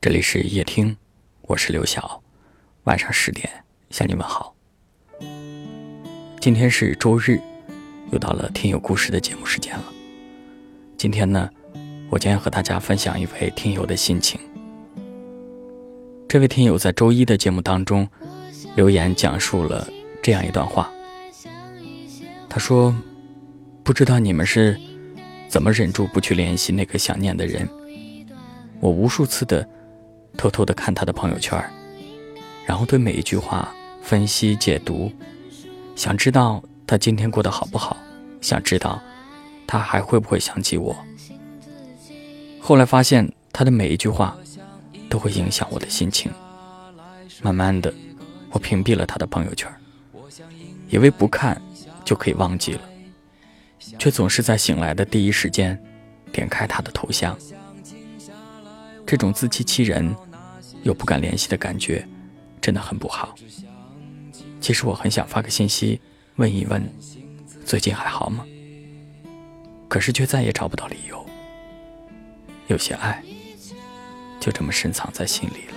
这里是夜听，我是刘晓，晚上十点向你们好。今天是周日，又到了听友故事的节目时间了。今天呢，我将要和大家分享一位听友的心情。这位听友在周一的节目当中留言讲述了这样一段话。他说：“不知道你们是怎么忍住不去联系那个想念的人。我无数次的偷偷的看他的朋友圈，然后对每一句话分析解读，想知道他今天过得好不好，想知道他还会不会想起我。后来发现他的每一句话。”都会影响我的心情。慢慢的，我屏蔽了他的朋友圈，以为不看就可以忘记了，却总是在醒来的第一时间点开他的头像。这种自欺欺人又不敢联系的感觉，真的很不好。其实我很想发个信息问一问，最近还好吗？可是却再也找不到理由。有些爱。就这么深藏在心里了。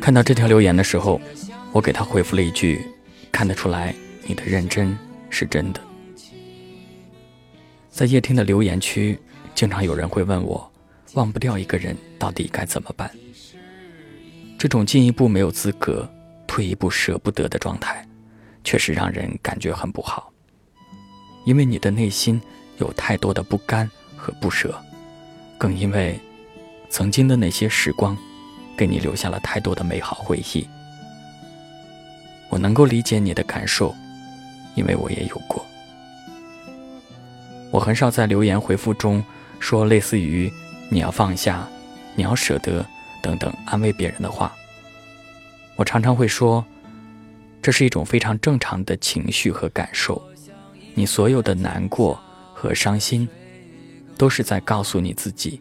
看到这条留言的时候，我给他回复了一句：“看得出来，你的认真是真的。”在夜听的留言区，经常有人会问我：“忘不掉一个人，到底该怎么办？”这种进一步没有资格，退一步舍不得的状态。确实让人感觉很不好，因为你的内心有太多的不甘和不舍，更因为曾经的那些时光给你留下了太多的美好回忆。我能够理解你的感受，因为我也有过。我很少在留言回复中说类似于“你要放下”“你要舍得”等等安慰别人的话，我常常会说。这是一种非常正常的情绪和感受，你所有的难过和伤心，都是在告诉你自己，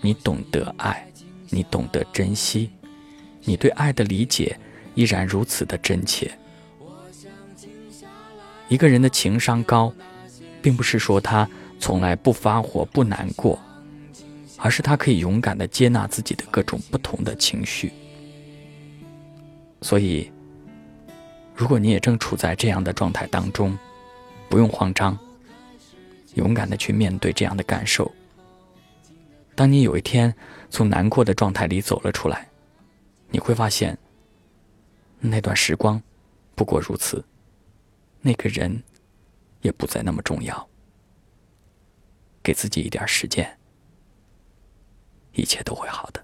你懂得爱，你懂得珍惜，你对爱的理解依然如此的真切。一个人的情商高，并不是说他从来不发火、不难过，而是他可以勇敢的接纳自己的各种不同的情绪。所以。如果你也正处在这样的状态当中，不用慌张，勇敢的去面对这样的感受。当你有一天从难过的状态里走了出来，你会发现，那段时光不过如此，那个人也不再那么重要。给自己一点时间，一切都会好的。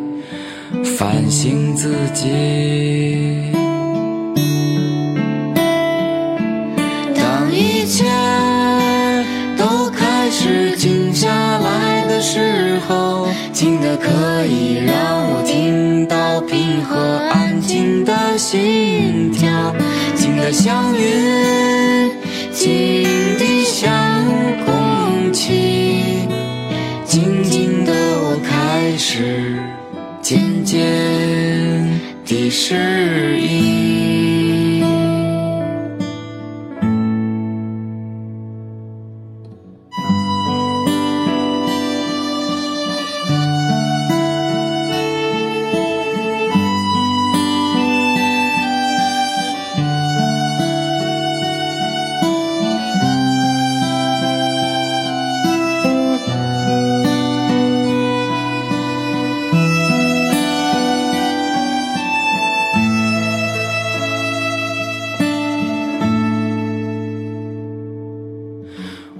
反省自己。当一切都开始静下来的时候，静的可以让我听到平和安。静的心跳，静的像云，静是。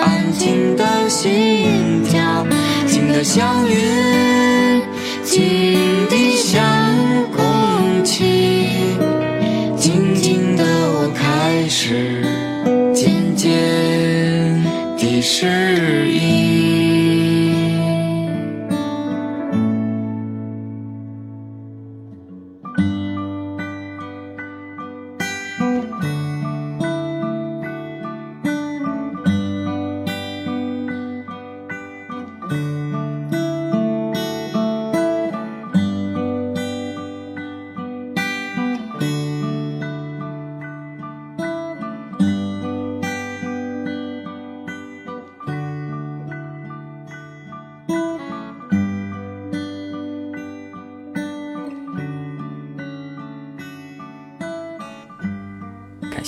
安静的心跳，静的像云，静的像空气，静静的我开始渐渐地适应。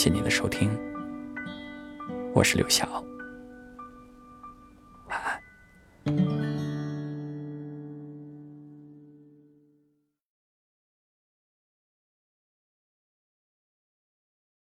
谢你的收听，我是刘晓，